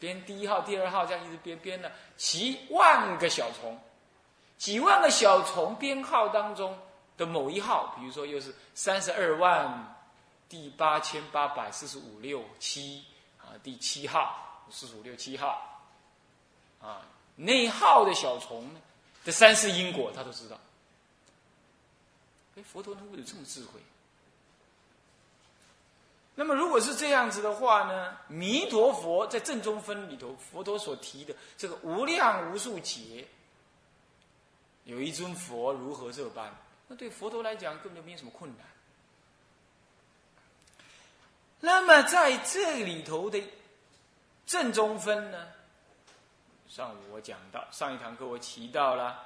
编第一号、第二号，这样一直编编了几万个小虫，几万个小虫编号当中的某一号，比如说又是三十二万第八千八百四十五六七啊，第七号四十五六七号啊，那号的小虫的三世因果，他都知道。哎，佛陀能有这么智慧？那么，如果是这样子的话呢？弥陀佛在正中分里头，佛陀所提的这个无量无数劫，有一尊佛如何这般？那对佛陀来讲，根本就没有什么困难。那么在这里头的正中分呢？上午我讲到，上一堂课我提到了，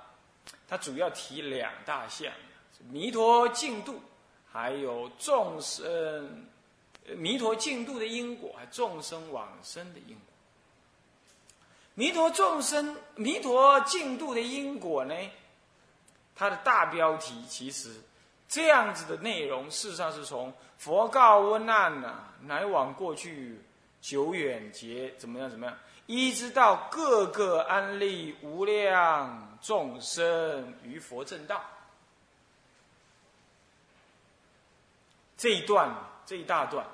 它主要提两大项：弥陀净土，还有众生。弥陀净度的因果，众生往生的因果。弥陀众生、弥陀净度的因果呢？它的大标题其实这样子的内容，事实上是从佛告温难呐，来往过去久远劫怎么样怎么样，一直到各个安利无量众生于佛正道这一段。这一大段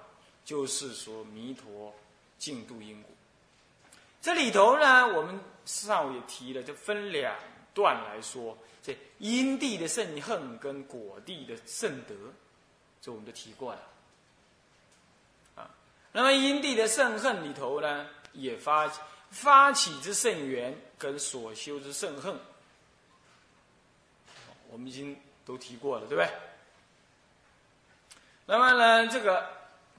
就是说弥陀净度因果。这里头呢，我们上午也提了，就分两段来说。这因地的圣恨跟果地的圣德，这我们都提过了。啊，那么因地的圣恨里头呢，也发发起之圣缘跟所修之圣恨，我们已经都提过了，对不对？那么呢，这个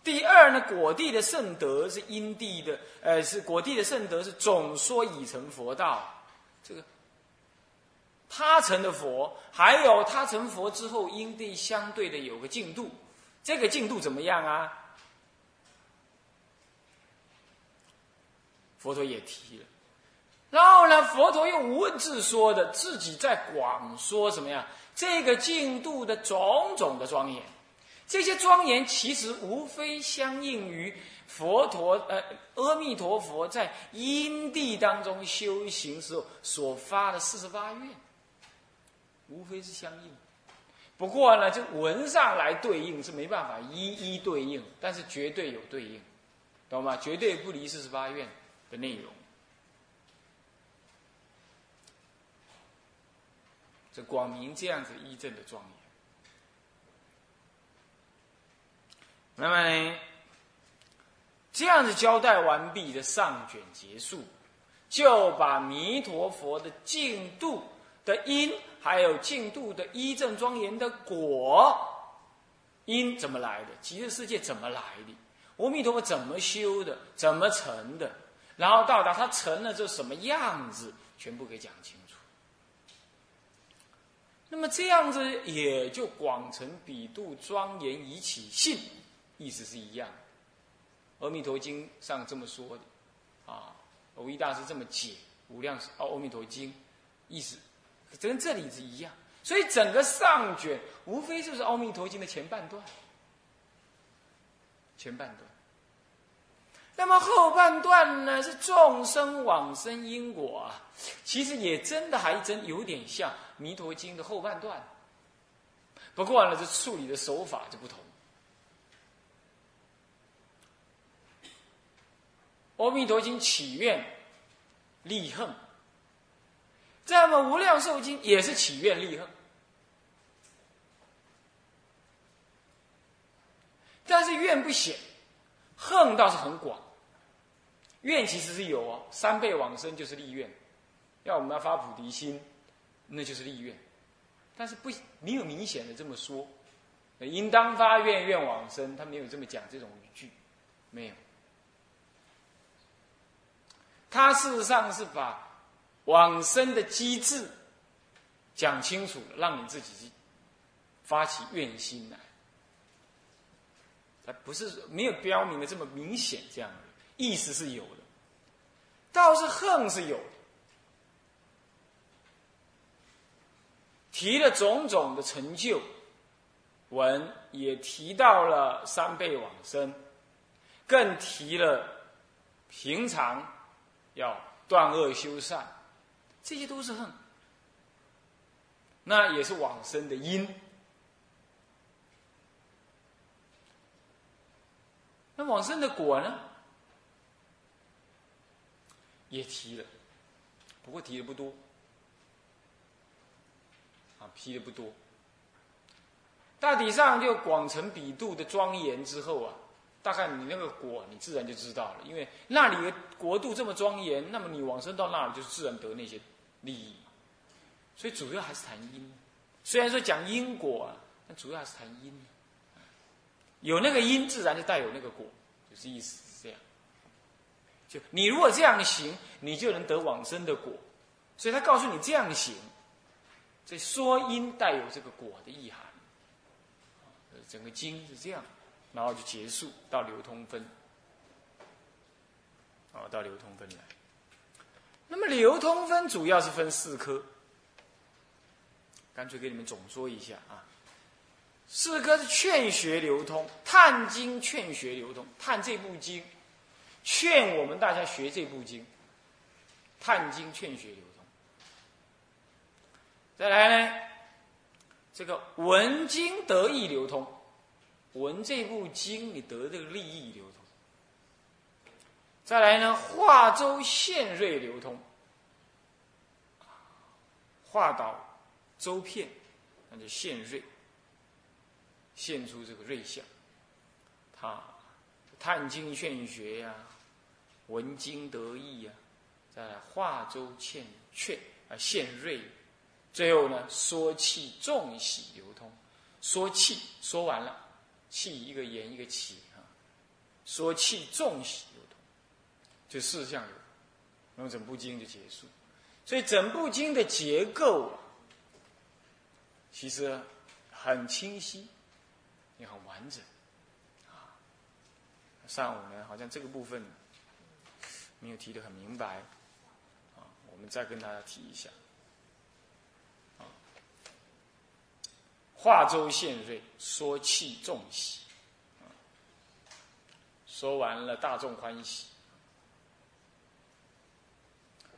第二呢，果地的圣德是因地的，呃，是果地的圣德是总说已成佛道。这个他成的佛，还有他成佛之后因地相对的有个进度，这个进度怎么样啊？佛陀也提了，然后呢，佛陀又无字说的，自己在广说什么呀？这个进度的种种的庄严。这些庄严其实无非相应于佛陀呃阿弥陀佛在因地当中修行时候所发的四十八愿，无非是相应。不过呢，就文上来对应是没办法一一对应，但是绝对有对应，懂吗？绝对不离四十八愿的内容。这广明这样子依正的庄严。那么呢，这样子交代完毕的上卷结束，就把弥陀佛的净度的因，还有净度的一正庄严的果，因怎么来的？极乐世界怎么来的？阿弥陀佛怎么修的？怎么成的？然后到达他成了这什么样子，全部给讲清楚。那么这样子也就广成比度庄严以起信。意思是一样，《阿弥陀经》上这么说的，啊，无一大师这么解《无量哦阿弥陀经》，意思跟这里是一样。所以整个上卷无非就是《阿弥陀经》的前半段，前半段。那么后半段呢，是众生往生因果啊，其实也真的还真有点像《弥陀经》的后半段，不过呢，这处理的手法就不同。阿弥陀经祈愿立恨，这么无量寿经也是祈愿立恨，但是愿不显，恨倒是很广。愿其实是有哦，三倍往生就是立愿，要我们要发菩提心，那就是立愿，但是不没有明显的这么说，应当发愿愿往生，他没有这么讲这种语句，没有。他事实上是把往生的机制讲清楚了，让你自己去发起愿心来。他不是没有标明的这么明显，这样的意思是有的，倒是恨是有的。提了种种的成就文，也提到了三倍往生，更提了平常。要断恶修善，这些都是恨。那也是往生的因。那往生的果呢？也提了，不过提的不多。啊，提的不多。大体上就广成比度的庄严之后啊，大概你那个果，你自然就知道了。因为那里的国度这么庄严，那么你往生到那里，就是自然得那些利益。所以主要还是谈因，虽然说讲因果啊，但主要还是谈因。有那个因，自然就带有那个果，就是意思是这样。就你如果这样行，你就能得往生的果。所以他告诉你这样行，这说因带有这个果的意涵。整个经是这样，然后就结束到流通分。哦，到流通分来。那么流通分主要是分四科。干脆给你们总说一下啊，四科是劝学流通，探经劝学流通，探这部经，劝我们大家学这部经，探经劝学流通。再来呢，这个文经得意流通，闻这部经你得这个利益流通。再来呢，化州现瑞流通，化导。周片，那就现瑞，现出这个瑞相。他探经劝学呀，闻经得意呀，再来化州欠劝啊现瑞，最后呢说气众喜流通，说气说完了，气一个言一个起啊，说气重喜流通，就四项流，那么整部经就结束。所以整部经的结构。其实很清晰，也很完整，啊。上午呢，好像这个部分没有提的很明白，啊，我们再跟大家提一下，化州县瑞，说气众喜，说完了大众欢喜，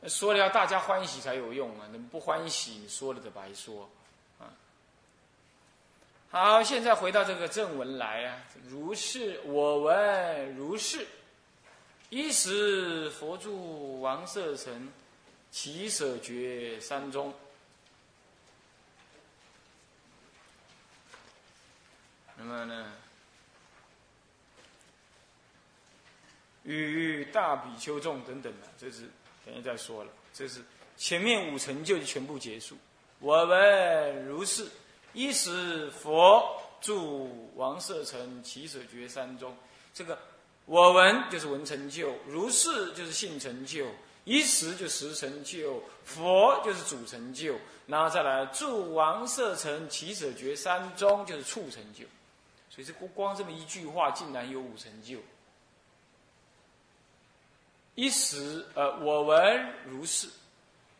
说了要大家欢喜才有用啊，你不欢喜，说了就白说。啊好，现在回到这个正文来啊。如是我闻，如是。一时佛住王舍城，其舍绝山中。那么呢？与大比丘众等等的，这是等一下再说了。这是前面五成就全部结束。我闻如是。一时佛住王舍城起舍绝山中，这个我闻就是闻成就，如是就是性成就，一时就实成就，佛就是主成就，然后再来住王舍城起舍绝山中就是处成就，所以这光光这么一句话，竟然有五成就。一时呃，我闻如是，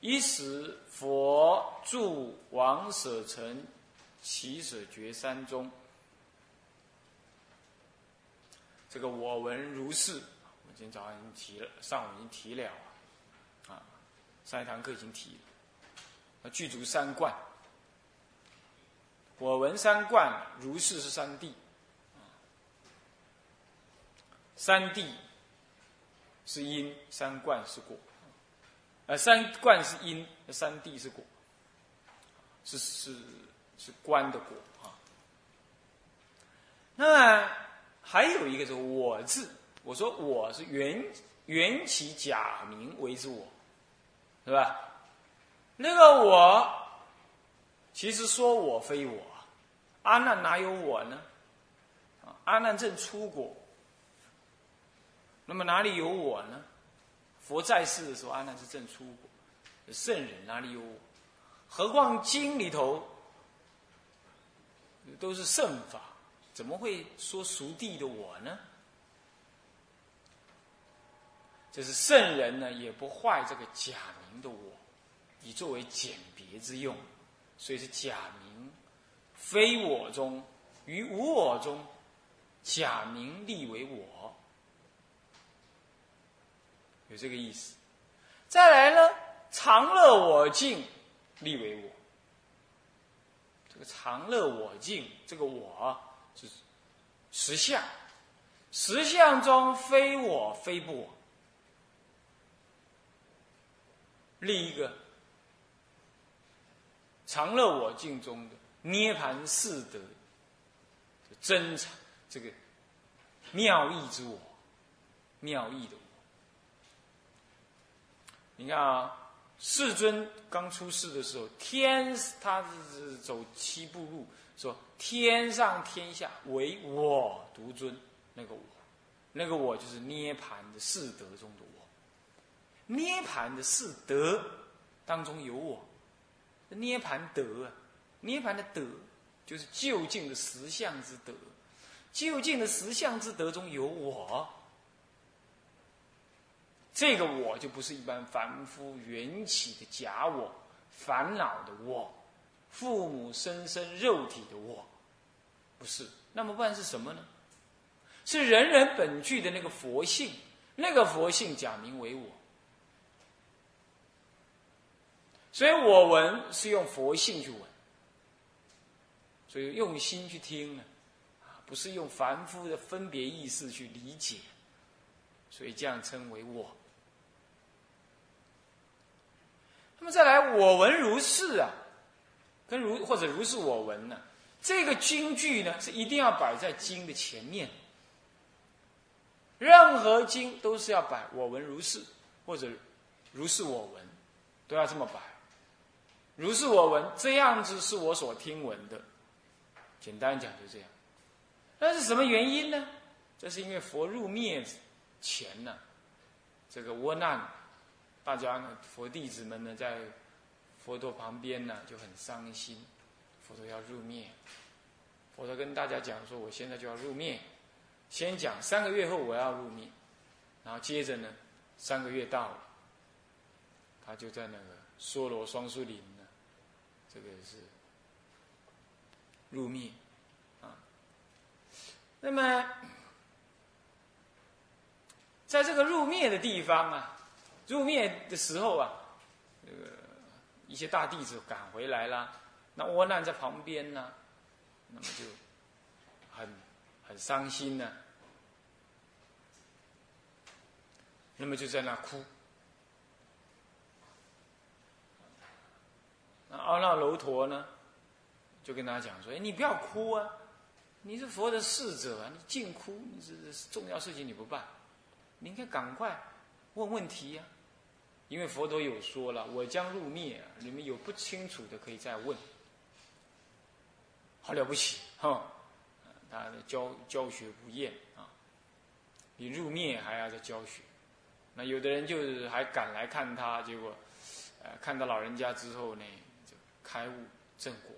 一时佛住王舍城。起舍绝山中，这个我闻如是。我今天早上已经提了，上午已经提了，啊，上一堂课已经提了。那具足三观，我闻三观如是是三谛，三谛是因，三观是果，呃，三观是因，三谛是果，是是。是观的果啊。那还有一个是我字，我说我是缘缘起假名为之我，是吧？那个我，其实说我非我，阿难哪有我呢？阿难正出果，那么哪里有我呢？佛在世的时候，阿难是正出果，圣人哪里有我？何况经里头。都是圣法，怎么会说熟地的我呢？这是圣人呢，也不坏这个假名的我，以作为简别之用，所以是假名，非我中于无我中，假名立为我，有这个意思再来呢，常乐我净，立为我。这个常乐我净，这个我是实相，实相中非我非不我。立一个常乐我净中的涅盘四德真常这个妙义之我，妙义的我。你看啊，世尊刚出世的时候，天他是走七步路，说天上天下唯我独尊，那个我，那个我就是涅盘的四德中的我。涅盘的四德当中有我，涅盘德啊，涅盘的德就是究竟的实相之德，究竟的实相之德中有我。这个我就不是一般凡夫缘起的假我，烦恼的我，父母生生肉体的我，不是。那么不然是什么呢？是人人本具的那个佛性，那个佛性假名为我。所以我闻是用佛性去闻，所以用心去听呢，啊，不是用凡夫的分别意识去理解，所以这样称为我。那么再来，我闻如是啊，跟如或者如是我闻呢，这个经句呢是一定要摆在经的前面，任何经都是要摆我闻如是或者如是我闻，都要这么摆。如是我闻，这样子是我所听闻的。简单讲就这样。那是什么原因呢？这是因为佛入灭前呢，这个窝难，大家呢，佛弟子们呢，在佛陀旁边呢就很伤心。佛陀要入灭，佛陀跟大家讲说：“我现在就要入灭，先讲三个月后我要入灭，然后接着呢，三个月到了，他就在那个梭罗双树林。”这个是入灭啊。那么，在这个入灭的地方啊，入灭的时候啊，这个一些大弟子赶回来了，那窝难在旁边呢，那么就很很伤心呢，那么就在那哭。那阿那楼陀呢，就跟他讲说：“哎，你不要哭啊，你是佛的侍者啊，你净哭，你这重要事情你不办，你应该赶快问问题呀。因为佛陀有说了，我将入灭，你们有不清楚的可以再问。好了不起哈，他的教教学不厌啊，你入灭还要再教学。那有的人就是还赶来看他，结果，呃，看到老人家之后呢。”开悟正果，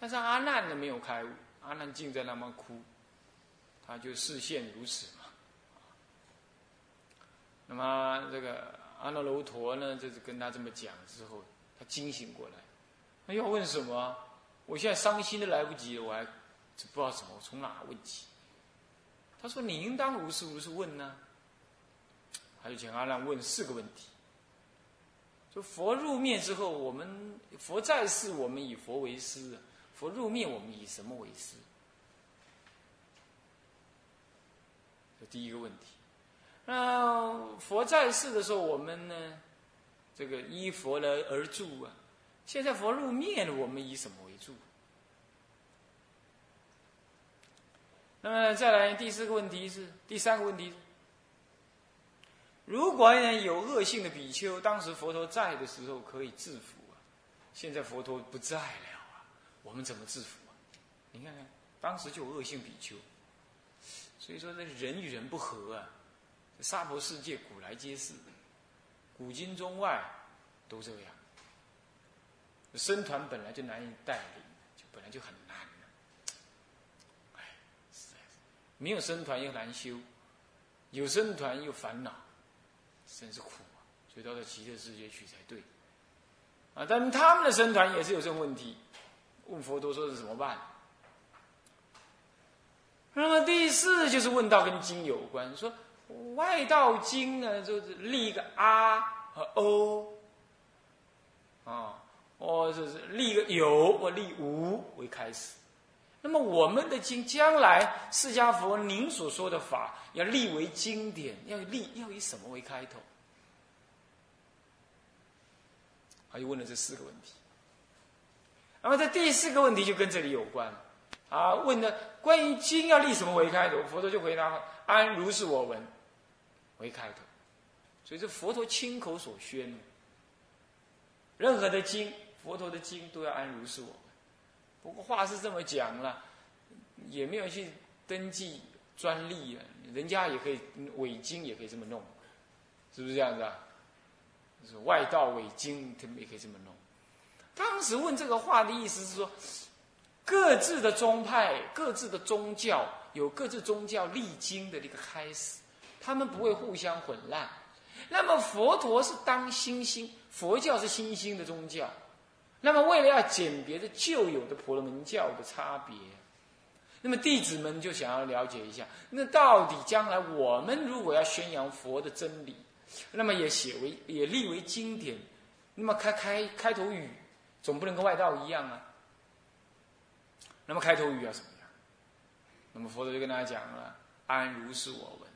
但是阿难呢没有开悟，阿难竟在那么哭，他就视线如此嘛。那么这个阿那罗陀呢，就是跟他这么讲之后，他惊醒过来，他要问什么？我现在伤心都来不及了，我还不知道怎么我从哪问起。他说：“你应当如是如是问呢。”他就请阿难问四个问题。就佛入灭之后，我们佛在世，我们以佛为师；佛入灭，我们以什么为师？这第一个问题。那佛在世的时候，我们呢，这个依佛来而住啊。现在佛入灭了，我们以什么为住？那么再来第四个问题是，第三个问题。如果有恶性的比丘，当时佛陀在的时候可以制服啊，现在佛陀不在了啊，我们怎么制服啊？你看看，当时就恶性比丘，所以说这人与人不和啊，娑婆世界古来皆是，古今中外都这样。僧团本来就难以带领，就本来就很难哎，没有僧团又难修，有僧团又烦恼。真是苦啊！所以到在极乐世界去才对，啊！但他们的僧团也是有这种问题，问佛陀说是怎么办？那么第四就是问到跟经有关，说外道经呢，就是立一个阿和 o，啊，或者是立一个有或立无为开始。那么我们的经将来释迦佛您所说的法要立为经典，要立要以什么为开头？他就问了这四个问题。那么这第四个问题就跟这里有关啊，问的关于经要立什么为开头，佛陀就回答：安如是我闻为开头。所以这佛陀亲口所宣，任何的经，佛陀的经都要安如是我。不过话是这么讲了，也没有去登记专利啊，人家也可以伪经也可以这么弄，是不是这样子啊？是外道伪经，他们也可以这么弄。当时问这个话的意思是说，各自的宗派、各自的宗教有各自宗教历经的这个开始，他们不会互相混乱。那么佛陀是当新兴，佛教是新兴的宗教。那么，为了要鉴别这旧有的婆罗门教的差别，那么弟子们就想要了解一下，那到底将来我们如果要宣扬佛的真理，那么也写为也立为经典，那么开开开头语总不能跟外道一样啊。那么开头语要什么样？那么佛陀就跟大家讲了：“安如是我闻，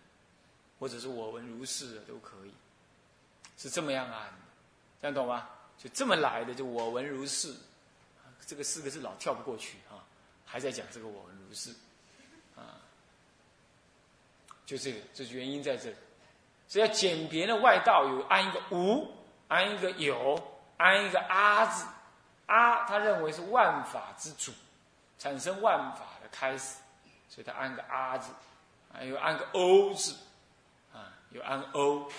或者是我闻如是的都可以，是这么样安，这样懂吗？”就这么来的，就我闻如是，这个四个字老跳不过去啊，还在讲这个我闻如是，啊，就这个，这原因在这里，所以要简别的外道有安一个无，安一个有，安一个阿字，阿他认为是万法之主，产生万法的开始，所以他安个阿字，还有安个欧字，啊，有安欧，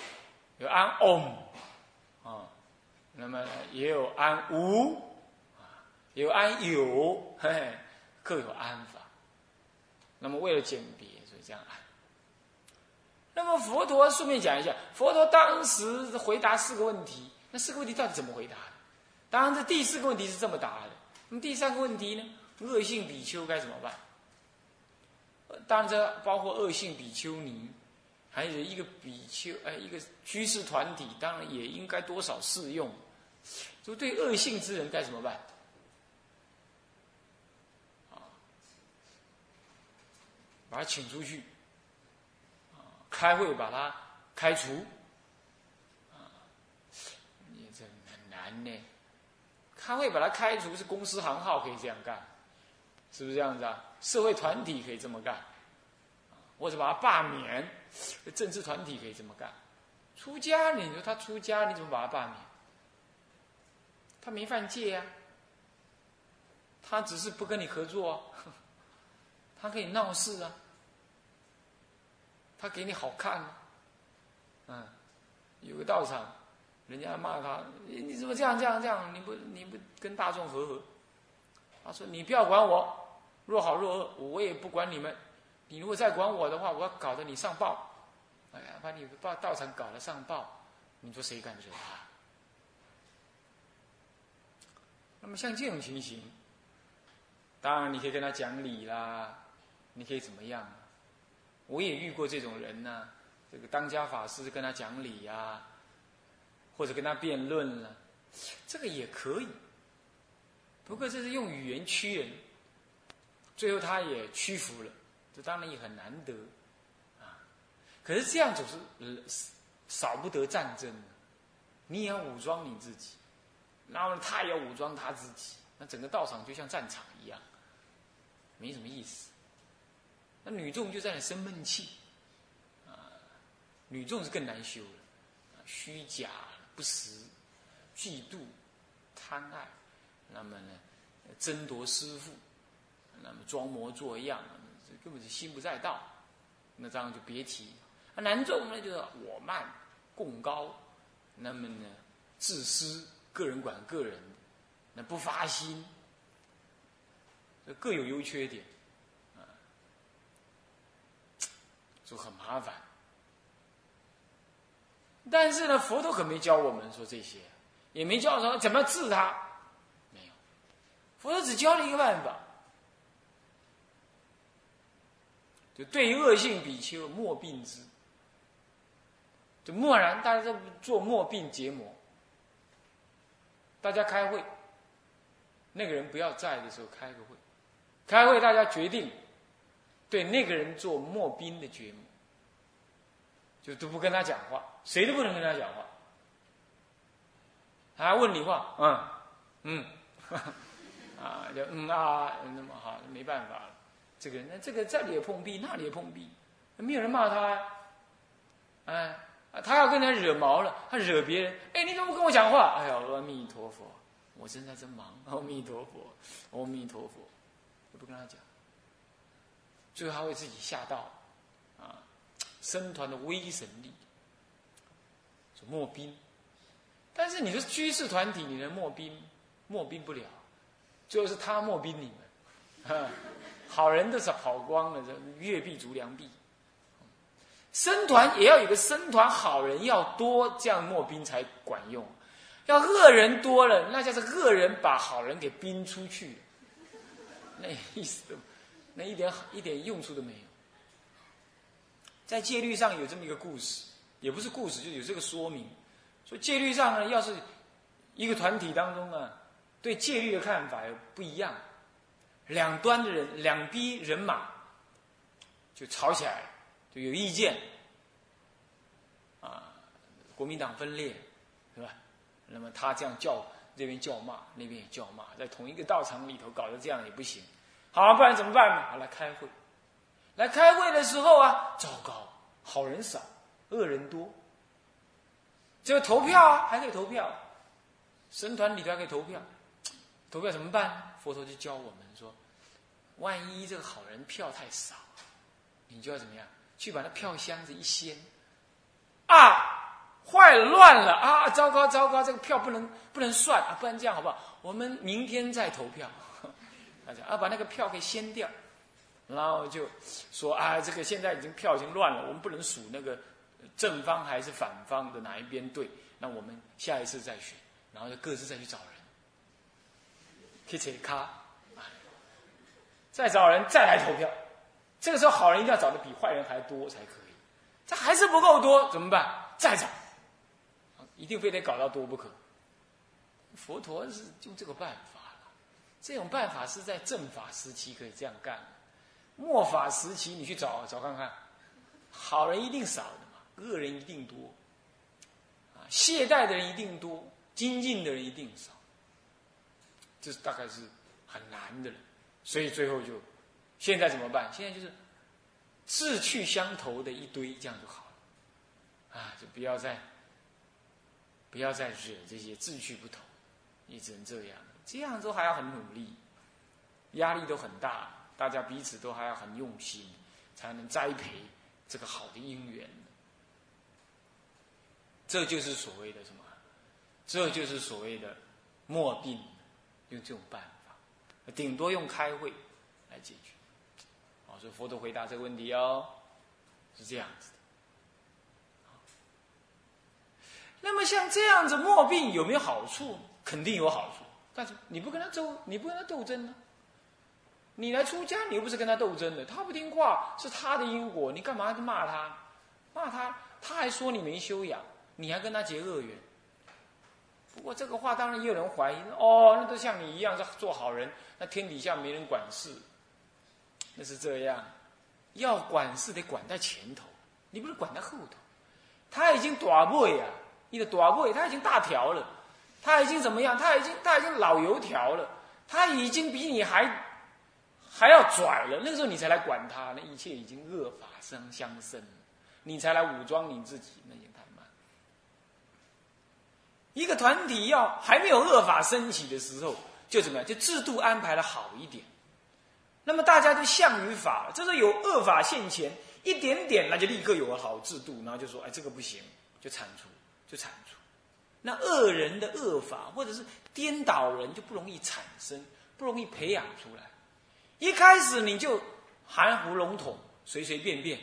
有安 om，啊。那么也有安无，有安有，嘿嘿，各有安法。那么为了鉴别，所以这样安。那么佛陀顺便讲一下，佛陀当时回答四个问题，那四个问题到底怎么回答？当然，这第四个问题是这么答的。那么第三个问题呢？恶性比丘该怎么办？当然，这包括恶性比丘尼，还有一个比丘，哎，一个居士团体，当然也应该多少适用。就对恶性之人该怎么办？啊，把他请出去，啊，开会把他开除，啊，你这很难呢。开会把他开除是公司行号可以这样干，是不是这样子啊？社会团体可以这么干，或者把他罢免，政治团体可以这么干。出家，你说他出家，你怎么把他罢免？他没犯戒呀，他只是不跟你合作啊，他可以闹事啊，他给你好看啊，嗯，有个道场，人家骂他，你怎么这样这样这样？你不你不跟大众和和？他说你不要管我，若好若恶，我也不管你们。你如果再管我的话，我要搞得你上报，哎呀，把你把道场搞得上报，你说谁敢惹他？那么像这种情形，当然你可以跟他讲理啦，你可以怎么样？我也遇过这种人呢，这个当家法师跟他讲理呀，或者跟他辩论了，这个也可以。不过这是用语言屈人，最后他也屈服了，当然也很难得啊。可是这样总是少不得战争，你也要武装你自己。然后他也要武装他自己，那整个道场就像战场一样，没什么意思。那女众就在那生闷气，啊，女众是更难修了，虚假、不实、嫉妒、贪爱，那么呢，争夺师傅，那么装模作样，这根本是心不在道，那这样就别提。那男众呢，就是我慢、共高，那么呢，自私。个人管个人，那不发心，各有优缺点，啊，就很麻烦。但是呢，佛陀可没教我们说这些，也没教说怎么治他，没有。佛陀只教了一个办法，就对恶性比丘莫病之。就默然，大家在做莫病结膜。大家开会，那个人不要在的时候开个会，开会大家决定对那个人做默兵的节目，就都不跟他讲话，谁都不能跟他讲话。还问你话，嗯，嗯，啊，就嗯啊，那么好，没办法了。这个人，那这个这里也碰壁，那里也碰壁，没有人骂他呀，哎。他要跟人家惹毛了，他惹别人，哎，你怎么不跟我讲话？哎呀，阿弥陀佛，我正在这忙。阿弥陀佛，阿弥陀佛，我不跟他讲，最后他会自己吓到，啊，僧团的威神力，就莫兵。但是你说居士团体，你能莫兵？莫兵不了，最后是他莫兵你们，哈好人都是跑光了，这月币逐良币。僧团也要有个僧团，好人要多，这样墨兵才管用。要恶人多了，那就是恶人把好人给逼出去，那意思都，那一点一点用处都没有。在戒律上有这么一个故事，也不是故事，就有这个说明。说戒律上呢，要是一个团体当中啊，对戒律的看法不一样，两端的人两逼人马就吵起来了。就有意见，啊，国民党分裂，是吧？那么他这样叫，这边叫骂，那边也叫骂，在同一个道场里头搞得这样也不行。好，不然怎么办呢？好，来开会。来开会的时候啊，糟糕，好人少，恶人多。这个投票啊，还可以投票，神团里头还可以投票。投票怎么办？佛陀就教我们说，万一这个好人票太少，你就要怎么样？去把那票箱子一掀，啊，坏，乱了啊！糟糕，糟糕，这个票不能不能算啊！不然这样好不好？我们明天再投票。大家啊，把那个票给掀掉，然后就说啊，这个现在已经票已经乱了，我们不能数那个正方还是反方的哪一边对。那我们下一次再选，然后就各自再去找人，去切卡，再找人再来投票。这个时候，好人一定要找的比坏人还多才可以。这还是不够多，怎么办？再找，一定非得搞到多不可。佛陀是用这个办法了。这种办法是在正法时期可以这样干的，末法时期你去找找看看，好人一定少的嘛，恶人一定多，啊，懈怠的人一定多，精进的人一定少。这大概是很难的了，所以最后就。现在怎么办？现在就是志趣相投的一堆，这样就好了。啊，就不要再不要再惹这些志趣不同，你只能这样。这样都还要很努力，压力都很大，大家彼此都还要很用心，才能栽培这个好的姻缘。这就是所谓的什么？这就是所谓的莫病，用这种办法，顶多用开会来解决。所以佛陀回答这个问题哦，是这样子的。那么像这样子莫病有没有好处？肯定有好处。但是你不跟他斗，你不跟他斗争呢？你来出家，你又不是跟他斗争的。他不听话，是他的因果，你干嘛去骂他？骂他，他还说你没修养，你还跟他结恶缘。不过这个话当然也有人怀疑哦，那都像你一样是做好人，那天底下没人管事。那是这样，要管事得管在前头，你不是管在后头。他已经大背呀，你的大背，他已经大条了，他已经怎么样？他已经他已经老油条了，他已经比你还还要拽了。那个时候你才来管他，那一切已经恶法生相生，你才来武装你自己，那也。一个团体要还没有恶法升起的时候，就怎么样？就制度安排的好一点。那么大家都向于法，这是有恶法现前，一点点那就立刻有了好制度，然后就说，哎，这个不行，就铲除，就铲除。那恶人的恶法或者是颠倒人就不容易产生，不容易培养出来。一开始你就含糊笼统，随随便便，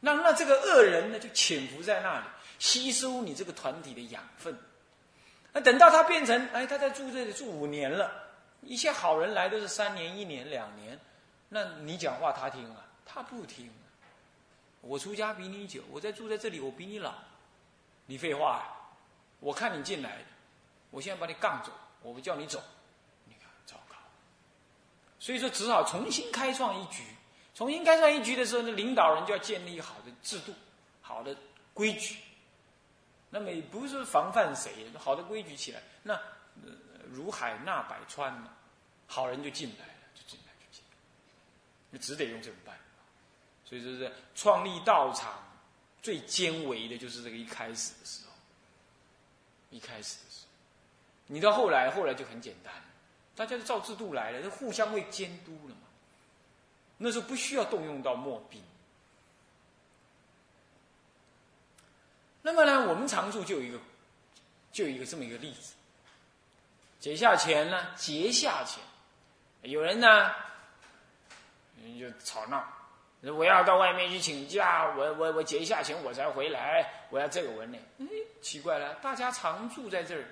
那那这个恶人呢就潜伏在那里，吸收你这个团体的养分。那等到他变成，哎，他在住这里住五年了，一些好人来都是三年、一年、两年。那你讲话他听啊？他不听。我出家比你久，我在住在这里，我比你老，你废话，我看你进来，我现在把你杠走，我不叫你走，你看糟糕。所以说，只好重新开创一局。重新开创一局的时候，那领导人就要建立好的制度、好的规矩。那么也不是防范谁，好的规矩起来，那呃如海纳百川嘛，好人就进来了，就进来就进来，你只得用这种办法。所以说是创立道场最艰维的，就是这个一开始的时候。一开始的时候，你到后来，后来就很简单，大家都照制度来了，就互相会监督了嘛。那时候不需要动用到墨兵。那么呢，我们常住就有一个，就有一个这么一个例子。结下钱呢，结下钱，有人呢，人就吵闹，我要到外面去请假，我我我结下钱我才回来，我要这个文呢。哎，奇怪了，大家常住在这儿，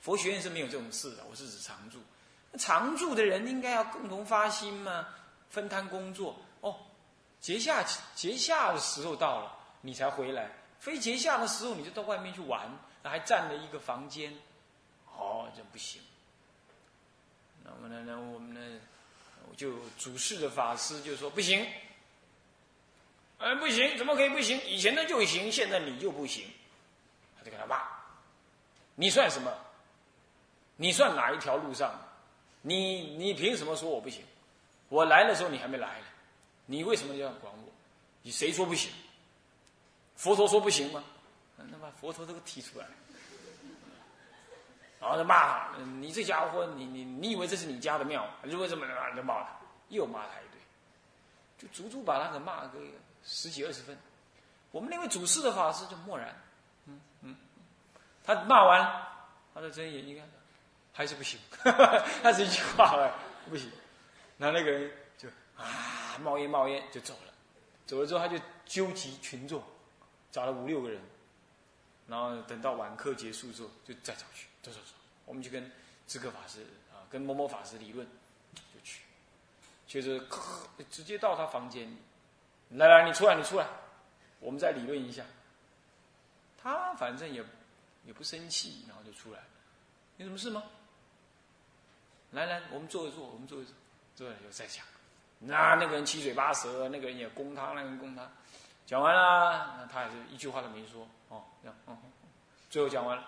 佛学院是没有这种事的。我是指常住。常住的人应该要共同发心嘛，分摊工作。哦，节下节下的时候到了，你才回来；非节下的时候，你就到外面去玩，还占了一个房间。哦，这不行。那么呢，那我们呢，就主事的法师就说不行。哎，不行，怎么可以不行？以前的就行，现在你就不行。他就给他骂：“你算什么？你算哪一条路上？”你你凭什么说我不行？我来的时候你还没来呢，你为什么要管我？你谁说不行？佛陀说不行吗？那把佛陀这个提出来，然后就骂他：你这家伙，你你你以为这是你家的庙？你为什么就骂他？又骂他一堆，就足足把他给骂个十几二十分。我们那位主事的法师就默然，嗯嗯，他骂完，他的睁眼睛看。还是不行，他是一句话了，不行。那那个人就啊冒烟冒烟就走了，走了之后他就纠集群众，找了五六个人，然后等到晚课结束之后就再找去，走走走，我们就跟智克法师啊，跟某某法师理论，就去，就是直接到他房间里，来来你出来你出来，我们再理论一下。他反正也也不生气，然后就出来，有什么事吗？来来，我们坐一坐，我们坐一坐，坐了又再讲。那那个人七嘴八舌，那个人也攻他，那个人攻他。讲完了，那他还是一句话都没说。哦，这样，嗯，最后讲完了，